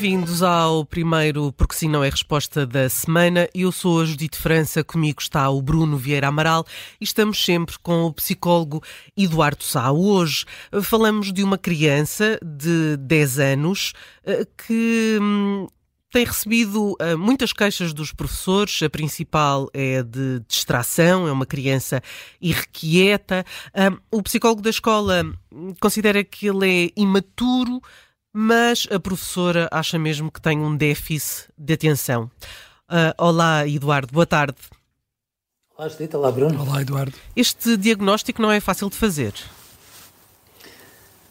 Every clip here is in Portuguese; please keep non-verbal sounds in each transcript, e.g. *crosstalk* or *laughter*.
Bem-vindos ao primeiro Porque Sim Não é Resposta da semana. Eu sou a Judite França, comigo está o Bruno Vieira Amaral e estamos sempre com o psicólogo Eduardo Sá. Hoje eh, falamos de uma criança de 10 anos eh, que hum, tem recebido uh, muitas queixas dos professores. A principal é de distração, é uma criança irrequieta. Uh, o psicólogo da escola considera que ele é imaturo, mas a professora acha mesmo que tem um déficit de atenção. Uh, olá, Eduardo, boa tarde. Olá, Judita, olá, Bruno. Olá, Eduardo. Este diagnóstico não é fácil de fazer.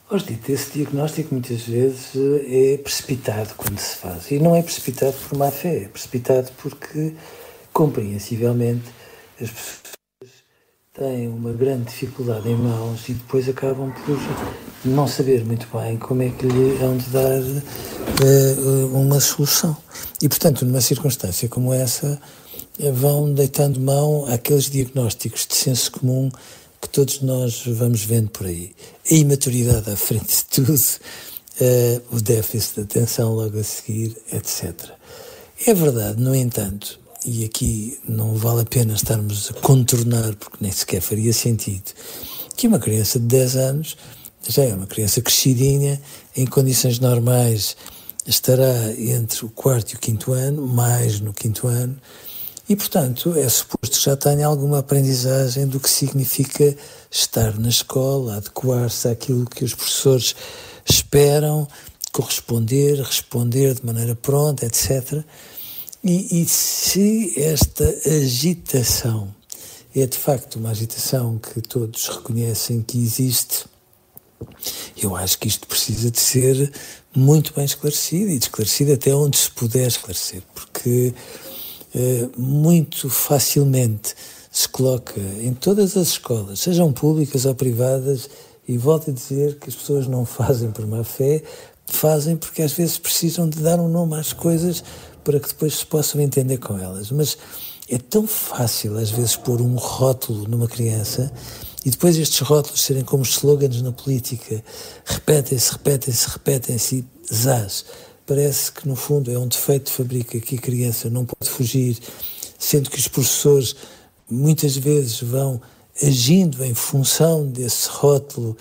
Oh, Judita, esse diagnóstico muitas vezes eh, é precipitado quando se faz. E não é precipitado por má fé, é precipitado porque, compreensivelmente, as pessoas têm uma grande dificuldade em mãos e depois acabam por não saber muito bem como é que lhe hão de dar uh, uma solução. E, portanto, numa circunstância como essa, vão deitando mão àqueles diagnósticos de senso comum que todos nós vamos vendo por aí. A imaturidade à frente de tudo, uh, o déficit de atenção logo a seguir, etc. É verdade, no entanto, e aqui não vale a pena estarmos a contornar, porque nem sequer faria sentido, que uma criança de 10 anos já é uma criança crescidinha, em condições normais estará entre o quarto e o quinto ano, mais no quinto ano, e portanto é suposto que já tenha alguma aprendizagem do que significa estar na escola, adequar-se àquilo que os professores esperam, corresponder, responder de maneira pronta, etc. E, e se esta agitação é de facto uma agitação que todos reconhecem que existe, eu acho que isto precisa de ser muito bem esclarecido e de esclarecido até onde se puder esclarecer, porque eh, muito facilmente se coloca em todas as escolas, sejam públicas ou privadas, e volto a dizer que as pessoas não *laughs* fazem por má fé, fazem porque às vezes precisam de dar um nome às coisas para que depois se possam entender com elas. Mas é tão fácil, às vezes, pôr um rótulo numa criança e depois estes rótulos serem como slogans na política, repetem-se, repetem-se, repetem-se zás. Parece que, no fundo, é um defeito de fábrica que a criança não pode fugir, sendo que os professores muitas vezes vão agindo em função desse rótulo,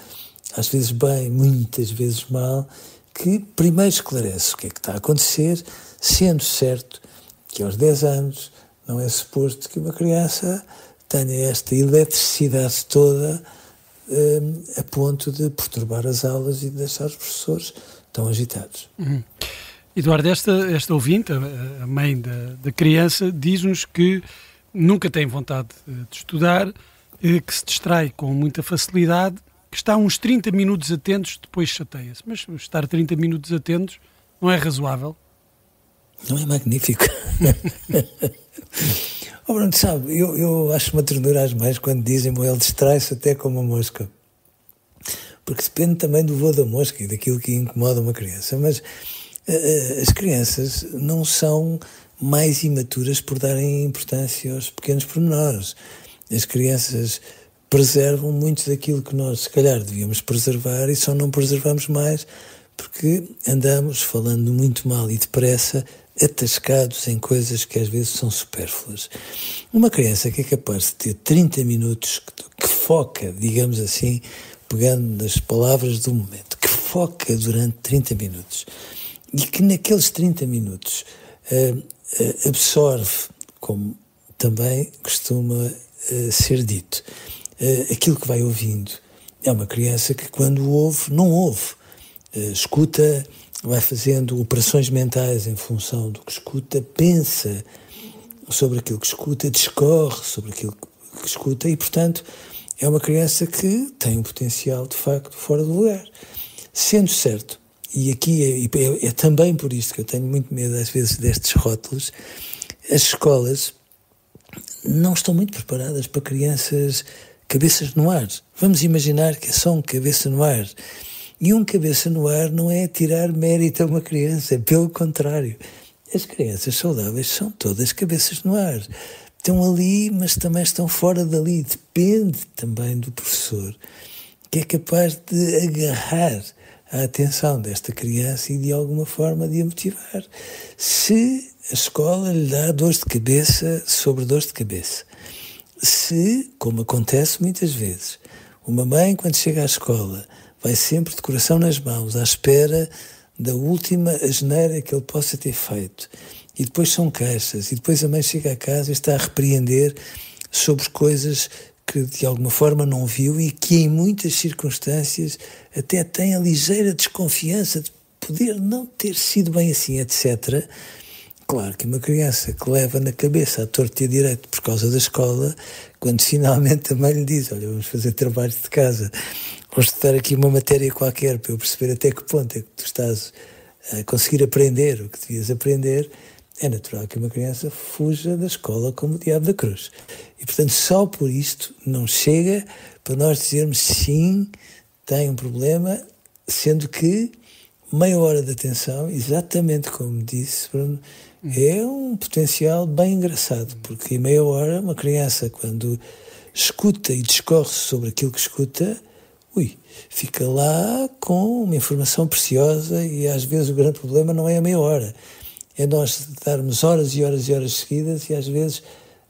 às vezes bem, muitas vezes mal, que primeiro esclarece o que é que está a acontecer, sendo certo que aos 10 anos não é suposto que uma criança tenha esta eletricidade toda um, a ponto de perturbar as aulas e de deixar os professores tão agitados. Uhum. Eduardo, esta, esta ouvinte, a mãe da, da criança, diz-nos que nunca tem vontade de estudar, eh, que se distrai com muita facilidade, que está uns 30 minutos atentos, depois chateia-se. Mas estar 30 minutos atentos não é razoável? Não é magnífico. *laughs* oh, Bruno, sabe, eu, eu acho uma ternura às mães quando dizem que ele distrai-se até com uma mosca. Porque depende também do voo da mosca e daquilo que incomoda uma criança. Mas uh, as crianças não são mais imaturas por darem importância aos pequenos pormenores. As crianças preservam muito daquilo que nós, se calhar, devíamos preservar e só não preservamos mais porque andamos falando muito mal e depressa atascados em coisas que às vezes são supérfluas. Uma criança que é capaz de ter 30 minutos, que foca, digamos assim, pegando nas palavras do momento, que foca durante 30 minutos e que naqueles 30 minutos uh, uh, absorve, como também costuma uh, ser dito, aquilo que vai ouvindo. É uma criança que, quando ouve, não ouve. Escuta, vai fazendo operações mentais em função do que escuta, pensa sobre aquilo que escuta, discorre sobre aquilo que escuta e, portanto, é uma criança que tem um potencial, de facto, fora do lugar. Sendo certo, e aqui é, é, é também por isto que eu tenho muito medo, às vezes, destes rótulos, as escolas não estão muito preparadas para crianças cabeças no ar. Vamos imaginar que é só um cabeça no ar. E um cabeça no ar não é tirar mérito a uma criança, é pelo contrário. As crianças saudáveis são todas cabeças no ar. Estão ali, mas também estão fora dali. Depende também do professor, que é capaz de agarrar a atenção desta criança e de alguma forma de a motivar. Se a escola lhe dá dores de cabeça sobre dores de cabeça, se, como acontece muitas vezes, uma mãe, quando chega à escola, vai sempre de coração nas mãos, à espera da última asneira que ele possa ter feito. E depois são queixas, e depois a mãe chega a casa e está a repreender sobre coisas que de alguma forma não viu e que em muitas circunstâncias até tem a ligeira desconfiança de poder não ter sido bem assim, etc. Claro que uma criança que leva na cabeça a torto e a direito por causa da escola, quando *laughs* finalmente a mãe lhe diz: Olha, vamos fazer trabalhos de casa, estudar aqui uma matéria qualquer para eu perceber até que ponto é que tu estás a conseguir aprender o que devias aprender, é natural que uma criança fuja da escola como o diabo da cruz. E, portanto, só por isto não chega para nós dizermos sim, tem um problema, sendo que meia hora de atenção, exatamente como disse Bruno, é um potencial bem engraçado, porque em meia hora uma criança, quando escuta e discorre sobre aquilo que escuta, ui, fica lá com uma informação preciosa e às vezes o grande problema não é a meia hora, é nós darmos horas e horas e horas seguidas e às vezes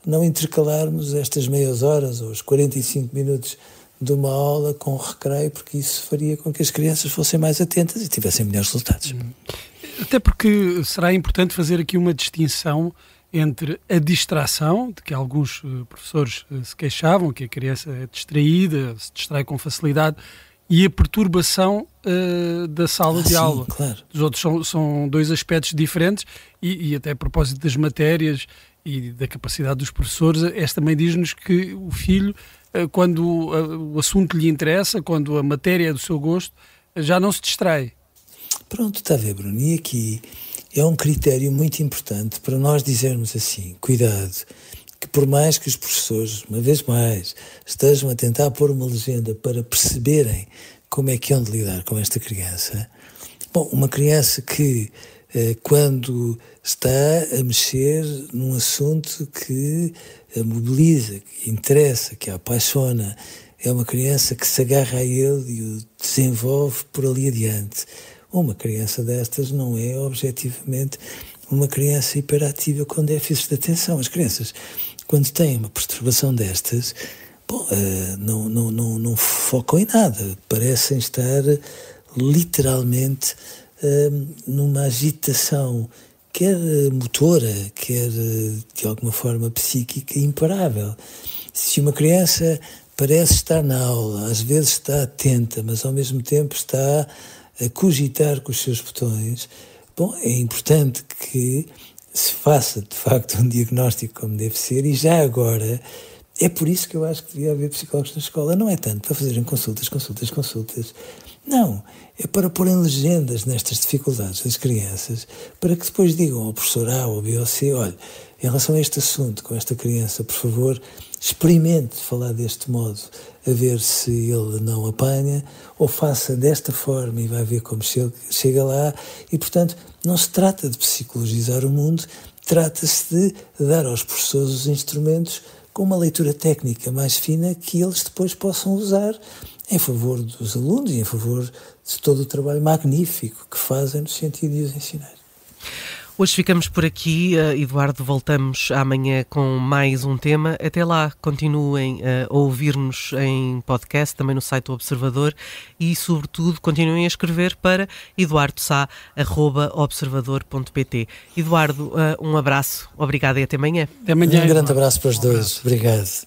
não intercalarmos estas meias horas ou os 45 minutos de uma aula com recreio, porque isso faria com que as crianças fossem mais atentas e tivessem melhores resultados. Hum. Até porque será importante fazer aqui uma distinção entre a distração, de que alguns eh, professores eh, se queixavam, que a criança é distraída, se distrai com facilidade, e a perturbação uh, da sala ah, de sim, aula. Claro. Os outros são, são dois aspectos diferentes e, e, até a propósito das matérias e da capacidade dos professores, esta também diz-nos que o filho, uh, quando uh, o assunto lhe interessa, quando a matéria é do seu gosto, já não se distrai. Pronto, está a ver, Bruno. E aqui é um critério muito importante para nós dizermos assim: cuidado, que por mais que os professores, uma vez mais, estejam a tentar pôr uma legenda para perceberem como é que hão de lidar com esta criança, bom, uma criança que eh, quando está a mexer num assunto que a mobiliza, que interessa, que a apaixona, é uma criança que se agarra a ele e o desenvolve por ali adiante. Uma criança destas não é objetivamente uma criança hiperativa com déficit de atenção. As crianças, quando têm uma perturbação destas, bom, uh, não, não, não, não focam em nada, parecem estar literalmente uh, numa agitação, quer motora, quer de alguma forma psíquica, imparável. Se uma criança parece estar na aula, às vezes está atenta, mas ao mesmo tempo está a cogitar com os seus botões, Bom, é importante que se faça de facto um diagnóstico como deve ser e já agora é por isso que eu acho que devia haver psicólogos na escola. Não é tanto para fazerem consultas, consultas, consultas. Não, é para porem legendas nestas dificuldades das crianças, para que depois digam ao professor A ou B ou C, olha, em relação a este assunto com esta criança, por favor, experimente falar deste modo, a ver se ele não apanha, ou faça desta forma e vai ver como chega lá. E, portanto, não se trata de psicologizar o mundo, trata-se de dar aos professores os instrumentos com uma leitura técnica mais fina que eles depois possam usar em favor dos alunos e em favor de todo o trabalho magnífico que fazem no sentido de os ensinar. Hoje ficamos por aqui. Uh, Eduardo, voltamos amanhã com mais um tema. Até lá, continuem uh, a ouvir-nos em podcast, também no site do Observador e, sobretudo, continuem a escrever para eduardosá.observador.pt. Eduardo, uh, um abraço, obrigado e até amanhã. Até amanhã. Um grande abraço para os dois. Obrigado.